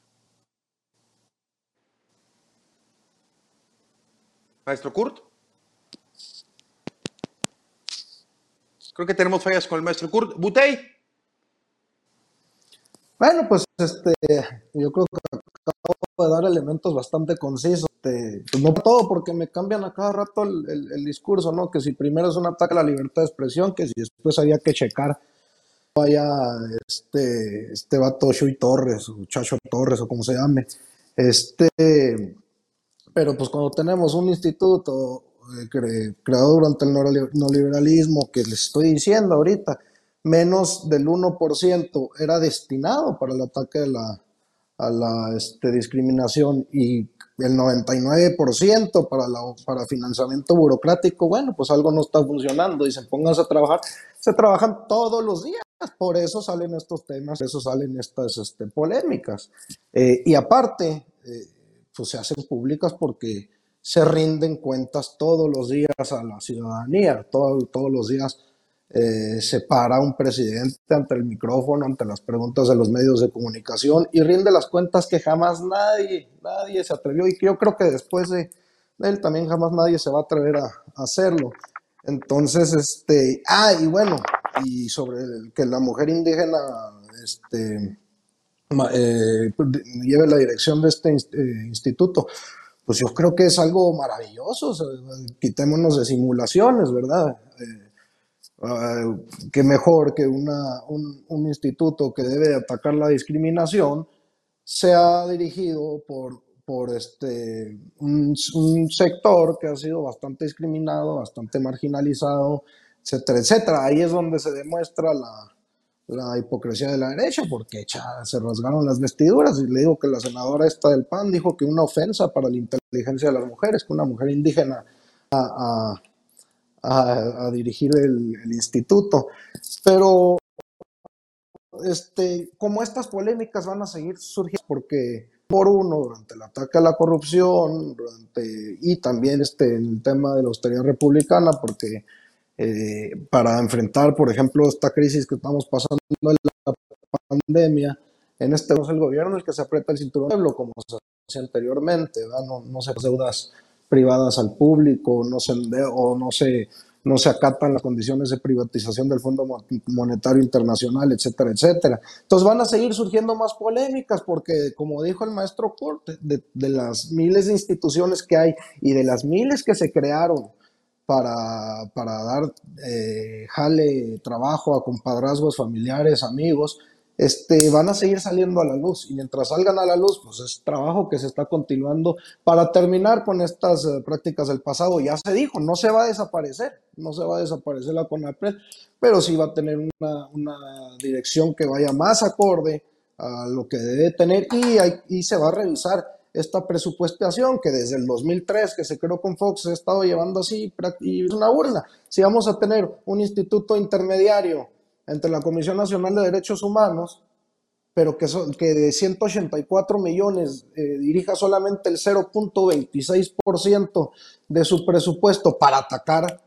Maestro Kurt. Creo que tenemos fallas con el maestro Kurt. Butey. Bueno, pues este, yo creo que acabo de dar elementos bastante concisos. Este, pues no todo, porque me cambian a cada rato el, discurso, ¿no? Que si primero es un ataque a la libertad de expresión, que si después había que checar vaya este, este vato Shui Torres, o Chacho Torres, o como se llame. Este, pero pues cuando tenemos un instituto eh, creado durante el neoliberalismo, que les estoy diciendo ahorita, menos del 1% era destinado para el ataque la, a la este, discriminación y el 99% para, la, para financiamiento burocrático, bueno, pues algo no está funcionando y se pónganse a trabajar. Se trabajan todos los días, por eso salen estos temas, por eso salen estas este, polémicas. Eh, y aparte, eh, pues se hacen públicas porque se rinden cuentas todos los días a la ciudadanía, todo, todos los días eh, se para un presidente ante el micrófono, ante las preguntas de los medios de comunicación y rinde las cuentas que jamás nadie, nadie se atrevió y que yo creo que después de, él también jamás nadie se va a atrever a, hacerlo. Entonces, este, ah, y bueno, y sobre que la mujer indígena, este, eh, lleve la dirección de este eh, instituto, pues yo creo que es algo maravilloso. quitémonos de simulaciones, ¿verdad? Eh, ah, que mejor que una, un, un, instituto que debe atacar la discriminación sea dirigido por, por este, un, un, sector que ha sido bastante discriminado, bastante marginalizado, etcétera, etcétera. Ahí es donde se demuestra la, la hipocresía de la derecha, porque se rasgaron las vestiduras. Y le digo que la senadora esta del PAN dijo que una ofensa para la inteligencia de las mujeres, que una mujer indígena a, a, dirigir el, instituto. Pero, este, como estas polémicas van a seguir surgiendo, porque por uno, durante el ataque a la corrupción, durante, y también este, el tema de la austeridad republicana, porque eh, para enfrentar, por ejemplo, esta crisis que estamos pasando en la pandemia. En este es el gobierno el que se aprieta el cinturón pueblo, como se hacía anteriormente, no, no se deudas privadas al público, no se, o no se, no se acatan las condiciones de privatización del Fondo Monetario Internacional, etcétera, etcétera. Entonces van a seguir surgiendo más polémicas porque, como dijo el maestro Kurt, de, de las miles de instituciones que hay y de las miles que se crearon para, para dar eh, jale, trabajo a compadrazgos, familiares, amigos, este, van a seguir saliendo a la luz. Y mientras salgan a la luz, pues es trabajo que se está continuando para terminar con estas eh, prácticas del pasado. Ya se dijo, no se va a desaparecer, no se va a desaparecer la CONAPRED, pero sí va a tener una, una dirección que vaya más acorde a lo que debe tener y, se va a revisar esta presupuestación que desde el 2003 que se creó con Fox se ha estado llevando así y es una burla. Si vamos a tener un instituto intermediario entre la Comisión Nacional de Derechos Humanos, pero que, que de 184 millones eh, dirija solamente el 0.26% de su presupuesto para atacar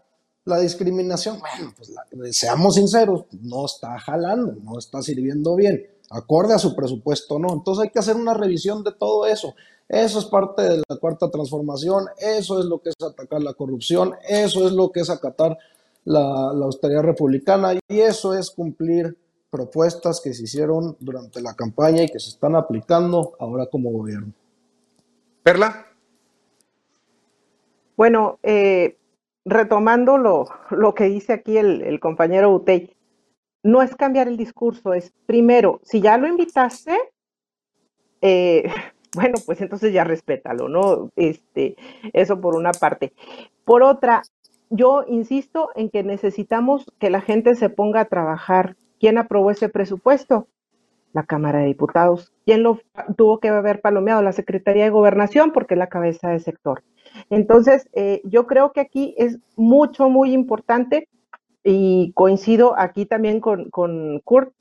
la discriminación, bueno, pues seamos sinceros, no está jalando, no está sirviendo bien, acorde a su presupuesto, no. Entonces hay que hacer una revisión de todo eso. Eso es parte de la cuarta transformación, eso es lo que es atacar la corrupción, eso es lo que es acatar la, austeridad republicana y eso es cumplir propuestas que se hicieron durante la campaña y que se están aplicando ahora como gobierno. Perla. Bueno, eh, retomando lo, lo, que dice aquí el, el compañero Utey, no es cambiar el discurso, es primero, si ya lo invitaste, eh, bueno, pues entonces ya respétalo, ¿no? Este, eso por una parte. Por otra, yo insisto en que necesitamos que la gente se ponga a trabajar. ¿Quién aprobó ese presupuesto? La Cámara de Diputados. ¿Quién lo tuvo que haber palomeado? La Secretaría de Gobernación, porque es la cabeza de sector. Entonces, eh, yo creo que aquí es mucho, muy importante y coincido aquí también con, Kurt,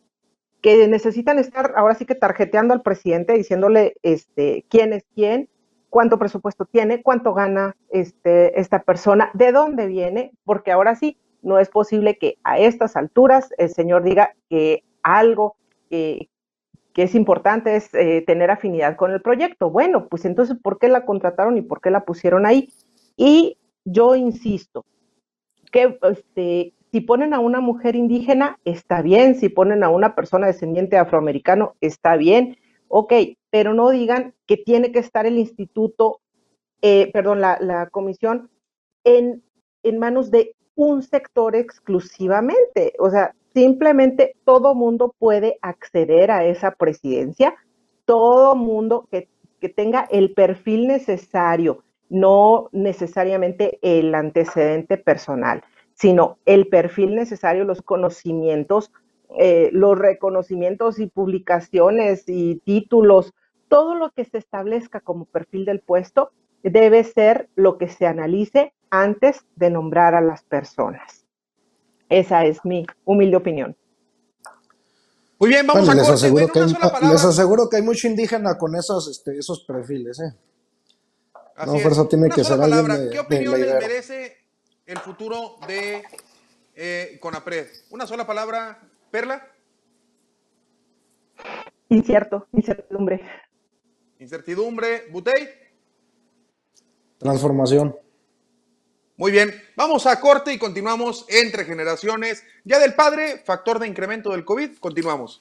que necesitan estar ahora sí que tarjeteando al presidente, diciéndole este, quién es quién, cuánto presupuesto tiene, cuánto gana este, esta persona, de dónde viene, porque ahora sí, no es posible que a estas alturas el señor diga que algo que es importante es eh, tener afinidad con el proyecto. Bueno, pues entonces, ¿por qué la contrataron y por qué la pusieron ahí? Y yo insisto, que este, si ponen a una mujer indígena, está bien. Si ponen a una persona descendiente afroamericano, está bien. Ok, pero no digan que tiene que estar el instituto, eh, perdón, la, comisión en, manos de un sector exclusivamente. O sea, simplemente todo mundo puede acceder a esa presidencia, todo mundo que, que, tenga el perfil necesario, no necesariamente el antecedente personal sino el perfil necesario, los conocimientos, eh, los reconocimientos y publicaciones y títulos, todo lo que se establezca como perfil del puesto debe ser lo que se analice antes de nombrar a las personas. Esa es mi humilde opinión. Muy bien, vamos a les aseguro, que hay, les aseguro que hay mucho indígena con esos, este, esos perfiles. ¿eh? no, fuerza tiene que ser alguien de, ¿Qué opinión les merece el futuro de eh, Conapred? Una sola palabra, Perla. Incierto, incertidumbre. Incertidumbre, Butey. Transformación. Muy bien, vamos a corte y continuamos entre generaciones. Ya del padre, factor de incremento del COVID, continuamos.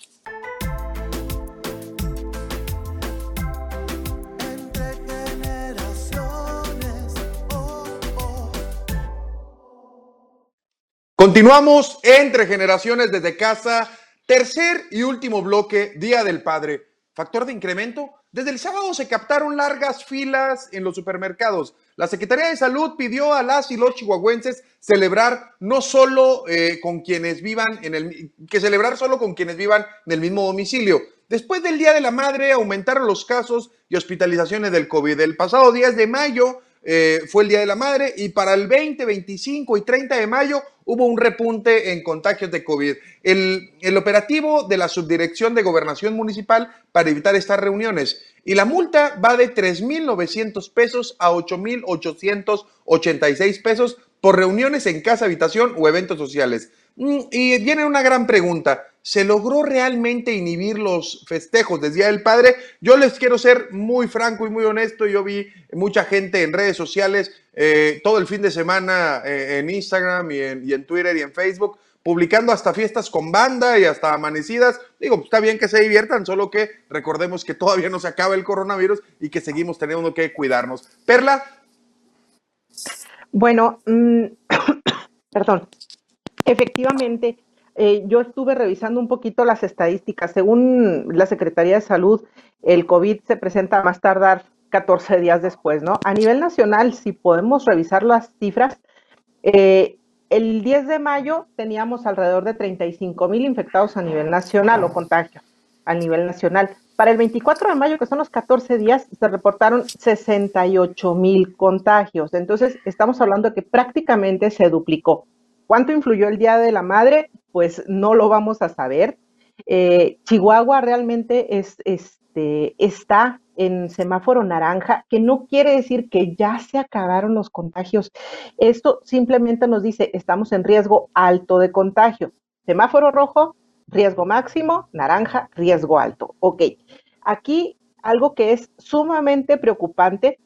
Continuamos entre generaciones desde casa, tercer y último bloque, Día del Padre. Factor de incremento, desde el sábado se captaron largas filas en los supermercados. La Secretaría de Salud pidió a las y los chihuahuenses celebrar no solo eh, con quienes vivan en el que celebrar solo con quienes vivan en el mismo domicilio. Después del Día de la Madre aumentaron los casos y hospitalizaciones del COVID. El pasado 10 de mayo eh, fue el Día de la Madre y para el 20, 25 y 30 de mayo hubo un repunte en contagios de COVID. El, el operativo de la Subdirección de Gobernación Municipal para evitar estas reuniones y la multa va de 3.900 pesos a 8.886 pesos por reuniones en casa, habitación o eventos sociales. Mm, y viene una gran pregunta. ¿Se logró realmente inhibir los festejos del Día del Padre? Yo les quiero ser muy franco y muy honesto. Yo vi mucha gente en redes sociales eh, todo el fin de semana eh, en Instagram y en, y en Twitter y en Facebook publicando hasta fiestas con banda y hasta amanecidas. Digo, pues, está bien que se diviertan, solo que recordemos que todavía no se acaba el coronavirus y que seguimos teniendo que cuidarnos. Perla. Bueno, mm, perdón. Efectivamente, eh, yo estuve revisando un poquito las estadísticas. Según la Secretaría de Salud, el COVID se presenta más tardar 14 días después, ¿no? A nivel nacional, si podemos revisar las cifras, eh, el 10 de mayo teníamos alrededor de 35 mil infectados a nivel nacional o contagios a nivel nacional. Para el 24 de mayo, que son los 14 días, se reportaron 68 mil contagios. Entonces, estamos hablando de que prácticamente se duplicó. ¿Cuánto influyó el Día de la Madre? Pues no lo vamos a saber. Eh, Chihuahua realmente es, este, está en semáforo naranja, que no quiere decir que ya se acabaron los contagios. Esto simplemente nos dice, estamos en riesgo alto de contagio. Semáforo rojo, riesgo máximo, naranja, riesgo alto. Ok, aquí algo que es sumamente preocupante,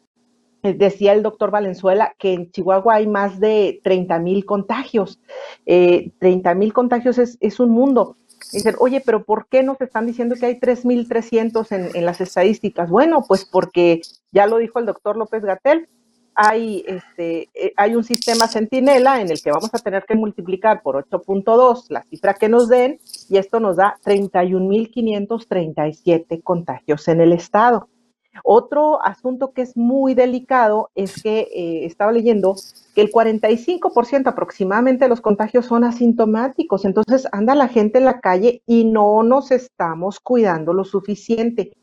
decía el doctor Valenzuela que en Chihuahua hay más de 30 mil contagios. 30 eh, mil contagios es, es un mundo. Dicen, oye, pero ¿por qué nos están diciendo que hay 3.300 en, en las estadísticas? Bueno, pues porque ya lo dijo el doctor López Gatel, hay, este, eh, hay un sistema centinela en el que vamos a tener que multiplicar por 8.2 la cifra que nos den y esto nos da 31.537 contagios en el estado. Otro asunto que es muy delicado es que eh, estaba leyendo que el 45% aproximadamente de los contagios son asintomáticos. Entonces anda la gente en la calle y no nos estamos cuidando lo suficiente.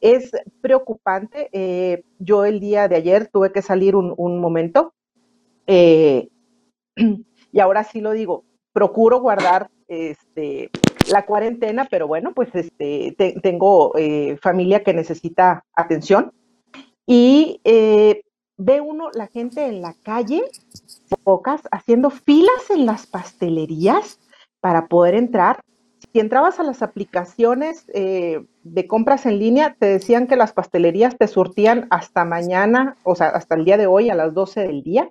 Es preocupante. Eh, yo el día de ayer tuve que salir un, momento eh, y ahora sí lo digo, procuro guardar este, la cuarentena, pero bueno, pues este, tengo eh, familia que necesita atención y eh, ve uno la gente en la calle, pocas, haciendo filas en las pastelerías para poder entrar. Si entrabas a las aplicaciones eh, de compras en línea, te decían que las pastelerías te surtían hasta mañana, o sea, hasta el día de hoy a las 12 del día.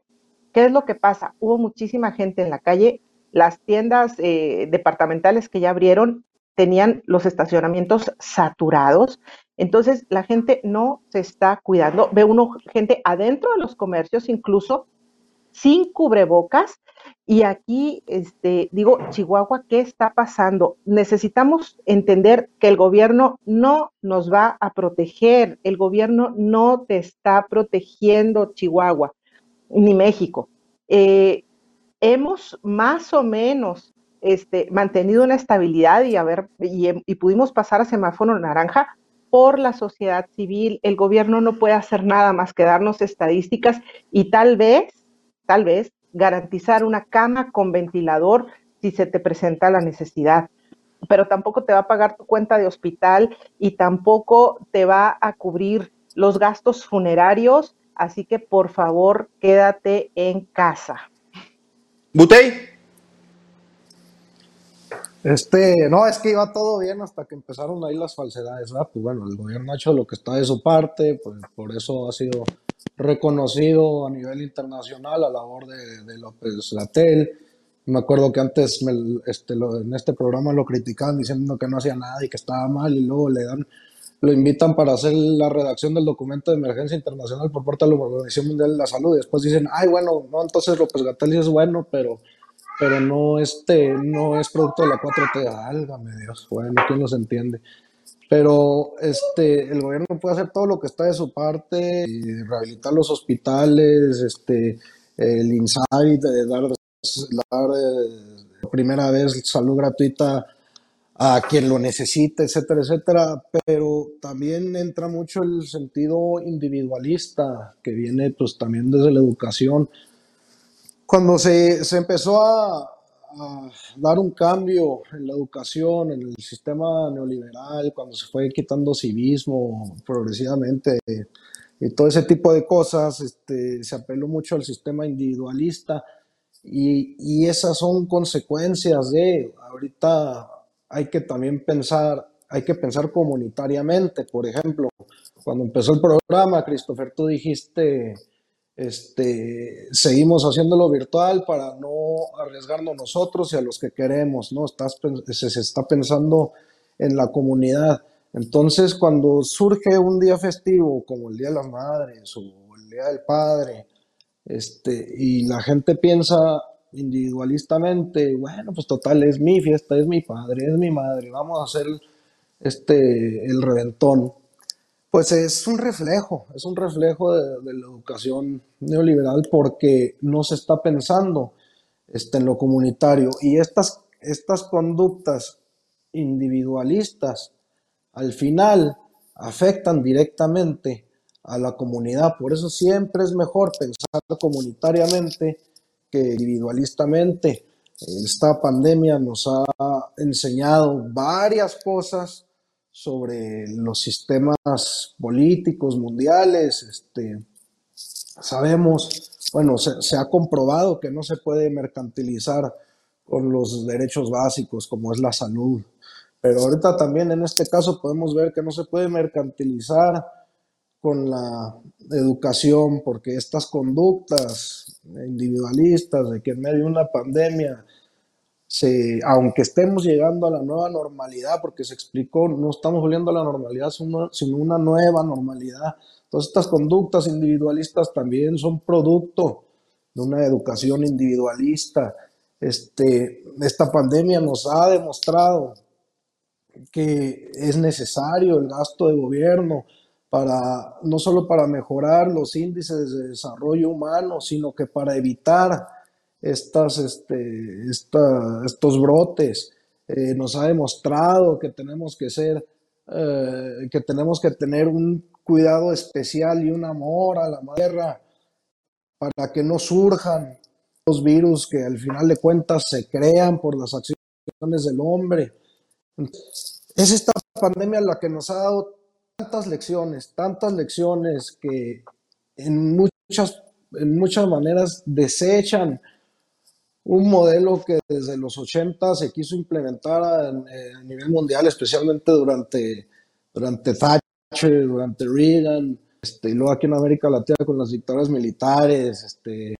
¿Qué es lo que pasa? Hubo muchísima gente en la calle las tiendas eh, departamentales que ya abrieron tenían los estacionamientos saturados. Entonces, la gente no se está cuidando. Ve uno gente adentro de los comercios, incluso sin cubrebocas. Y aquí, este, digo, Chihuahua, ¿qué está pasando? Necesitamos entender que el gobierno no nos va a proteger. El gobierno no te está protegiendo, Chihuahua, ni México. Eh, hemos más o menos este, mantenido una estabilidad y, y, pudimos pasar a semáforo naranja por la sociedad civil. El gobierno no puede hacer nada más que darnos estadísticas y tal vez, tal vez, garantizar una cama con ventilador si se te presenta la necesidad. Pero tampoco te va a pagar tu cuenta de hospital y tampoco te va a cubrir los gastos funerarios. Así que por favor, quédate en casa. Butey. Este, no, es que iba todo bien hasta que empezaron ahí las falsedades, ¿verdad? Pues bueno, el gobierno ha hecho lo que está de su parte, pues por eso ha sido reconocido a nivel internacional la labor de, de López Latel. Me acuerdo que antes este, en este programa lo criticaban diciendo que no hacía nada y que estaba mal y luego le dan lo invitan para hacer la redacción del documento de emergencia internacional por parte de la Organización Mundial de la Salud y después dicen, ay, bueno, no, entonces López Gatell es bueno, pero pero no, este, no es producto de la 4T. Álgame Dios, bueno, ¿quién los entiende? Pero este, el gobierno puede hacer todo lo que está de su parte, rehabilitar los hospitales, este, el INSABI, de dar, dar primera vez salud gratuita a quien lo necesite, etcétera, etcétera, pero también entra mucho el sentido individualista que viene pues también desde la educación. Cuando se, se empezó a, a, dar un cambio en la educación, en el sistema neoliberal, cuando se fue quitando civismo progresivamente y todo ese tipo de cosas, este, se apeló mucho al sistema individualista y, y esas son consecuencias de ahorita hay que también pensar, hay que pensar comunitariamente. Por ejemplo, cuando empezó el programa, Christopher, tú dijiste, este, seguimos haciéndolo virtual para no arriesgarnos nosotros y a los que queremos, ¿no? Se, se está pensando en la comunidad. Entonces, cuando surge un día festivo como el Día de las Madres o el Día del Padre, este, y la gente piensa individualistamente, bueno, pues total, es mi fiesta, es mi padre, es mi madre, vamos a hacer este, el reventón. Pues es un reflejo, es un reflejo de, la educación neoliberal porque no se está pensando este, en lo comunitario y estas, estas conductas individualistas al final afectan directamente a la comunidad. Por eso siempre es mejor pensar comunitariamente individualistamente. Esta pandemia nos ha enseñado varias cosas sobre los sistemas políticos mundiales. Este, sabemos, bueno, se, se, ha comprobado que no se puede mercantilizar con los derechos básicos como es la salud. Pero ahorita también en este caso podemos ver que no se puede mercantilizar con la educación, porque estas conductas individualistas de que en medio de una pandemia, se, aunque estemos llegando a la nueva normalidad, porque se explicó, no estamos volviendo a la normalidad, sino una nueva normalidad. Todas estas conductas individualistas también son producto de una educación individualista. Este, esta pandemia nos ha demostrado que es necesario el gasto de gobierno, para, no solo para mejorar los índices de desarrollo humano, sino que para evitar estas, este, estos brotes. Eh, nos ha demostrado que tenemos que ser, eh, que tenemos que tener un cuidado especial y un amor a la tierra para que no surjan los virus que al final de cuentas se crean por las acciones del hombre. Es esta pandemia la que nos ha dado tantas lecciones, tantas lecciones que en muchas, en muchas maneras desechan un modelo que desde los 80 se quiso implementar a, nivel mundial, especialmente durante, durante Thatcher, durante Reagan, este, y luego aquí en América Latina con las dictaduras militares, este,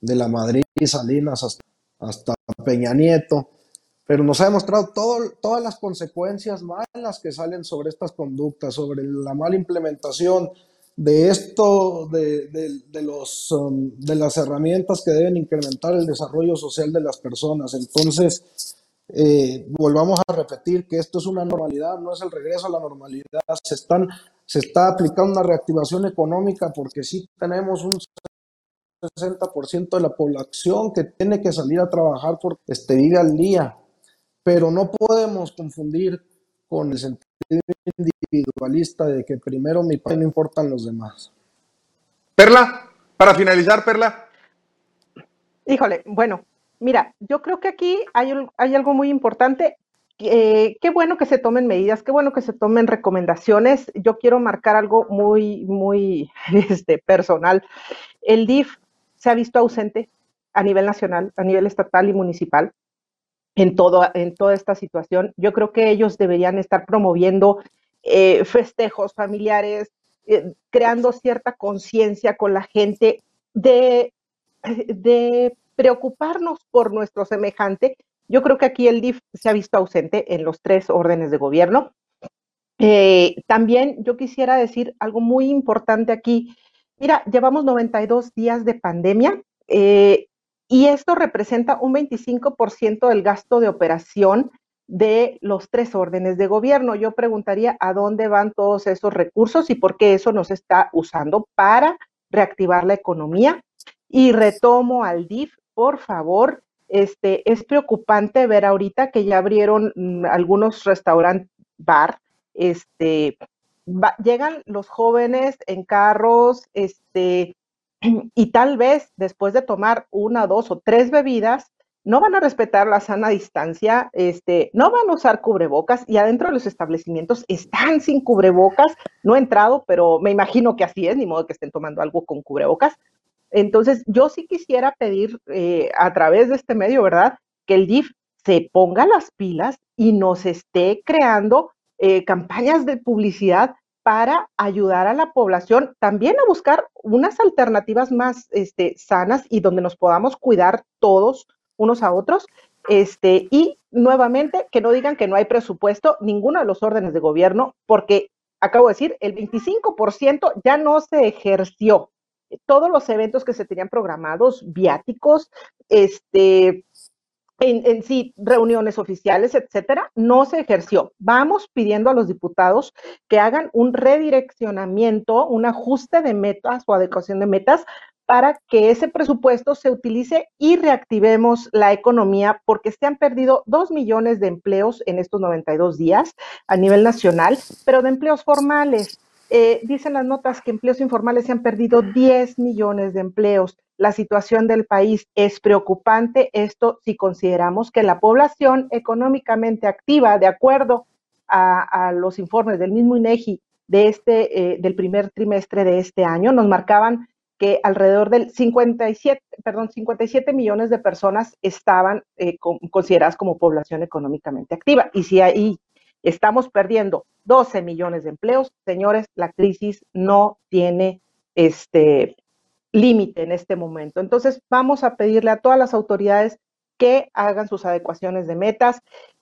de la Madrid, Salinas hasta, hasta Peña Nieto pero nos ha demostrado todo, todas las consecuencias malas que salen sobre estas conductas, sobre la mala implementación de esto, de, de, los, um, de las herramientas que deben incrementar el desarrollo social de las personas. Entonces, eh, volvamos a repetir que esto es una normalidad, no es el regreso a la normalidad, se, están, se está aplicando una reactivación económica porque sí tenemos un 60% de la población que tiene que salir a trabajar porque este, vive al día pero no podemos confundir con el sentido individualista de que primero mi padre no importan los demás. Perla, para finalizar, Perla. Híjole, bueno, mira, yo creo que aquí hay, hay algo muy importante. Eh, qué bueno que se tomen medidas, qué bueno que se tomen recomendaciones. Yo quiero marcar algo muy, muy este, personal. El DIF se ha visto ausente a nivel nacional, a nivel estatal y municipal en, todo, en toda esta situación. Yo creo que ellos deberían estar promoviendo eh, festejos familiares, eh, creando cierta conciencia con la gente de, de preocuparnos por nuestro semejante. Yo creo que aquí el DIF se ha visto ausente en los tres órdenes de gobierno. Eh, también yo quisiera decir algo muy importante aquí. Mira, llevamos 92 días de pandemia y esto representa un 25% del gasto de operación de los tres órdenes de gobierno. Yo preguntaría a dónde van todos esos recursos y por qué eso nos está usando para reactivar la economía. Y retomo al DIF, por favor, este, es preocupante ver ahorita que ya abrieron mm, algunos restaurantes bar, este, llegan los jóvenes en carros, este, y tal vez después de tomar una, dos o tres bebidas, no van a respetar la sana distancia, este, no van a usar cubrebocas y adentro de los establecimientos están sin cubrebocas. No he entrado, pero me imagino que así es, ni modo que estén tomando algo con cubrebocas. Entonces, yo sí quisiera pedir eh, a través de este medio, ¿verdad? Que el DIF se ponga las pilas y nos esté creando eh, campañas de publicidad para ayudar a la población también a buscar unas alternativas más este, sanas y donde nos podamos cuidar todos unos a otros. Este, y nuevamente, que no digan que no hay presupuesto, ninguno de los órdenes de gobierno, porque acabo de decir, el 25% ya no se ejerció. Todos los eventos que se tenían programados, viáticos, este, en, sí reuniones oficiales, etcétera, no se ejerció. Vamos pidiendo a los diputados que hagan un redireccionamiento, un ajuste de metas o adecuación de metas para que ese presupuesto se utilice y reactivemos la economía, porque se han perdido dos millones de empleos en estos 92 días a nivel nacional, pero de empleos formales. Eh, dicen las notas que empleos informales se han perdido 10 millones de empleos la situación del país es preocupante. Esto si consideramos que la población económicamente activa, de acuerdo a, los informes del mismo INEGI de este, eh, del primer trimestre de este año, nos marcaban que alrededor del 57, perdón, 57 millones de personas estaban eh, consideradas como población económicamente activa. Y si ahí estamos perdiendo 12 millones de empleos, señores, la crisis no tiene este, límite en este momento. Entonces, vamos a pedirle a todas las autoridades que hagan sus adecuaciones de metas,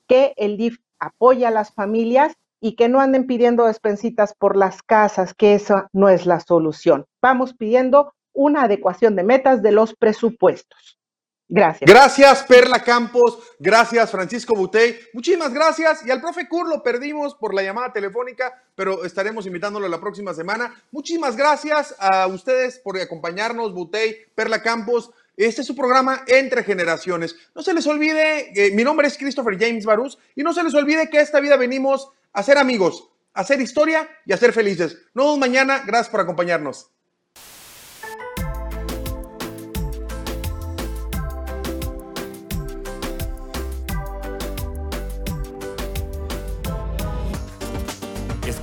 que el DIF apoye a las familias y que no anden pidiendo despensitas por las casas, que esa no es la solución. Vamos pidiendo una adecuación de metas de los presupuestos. Gracias. Gracias, Perla Campos. Gracias, Francisco Butey. Muchísimas gracias. Y al profe Kur lo perdimos por la llamada telefónica, pero estaremos invitándolo la próxima semana. Muchísimas gracias a ustedes por acompañarnos, Butey, Perla Campos. Este es su programa Entre Generaciones. No se les olvide, eh, mi nombre es Christopher James Barús, y no se les olvide que esta vida venimos a ser amigos, a hacer historia y a ser felices. Nos vemos mañana. Gracias por acompañarnos.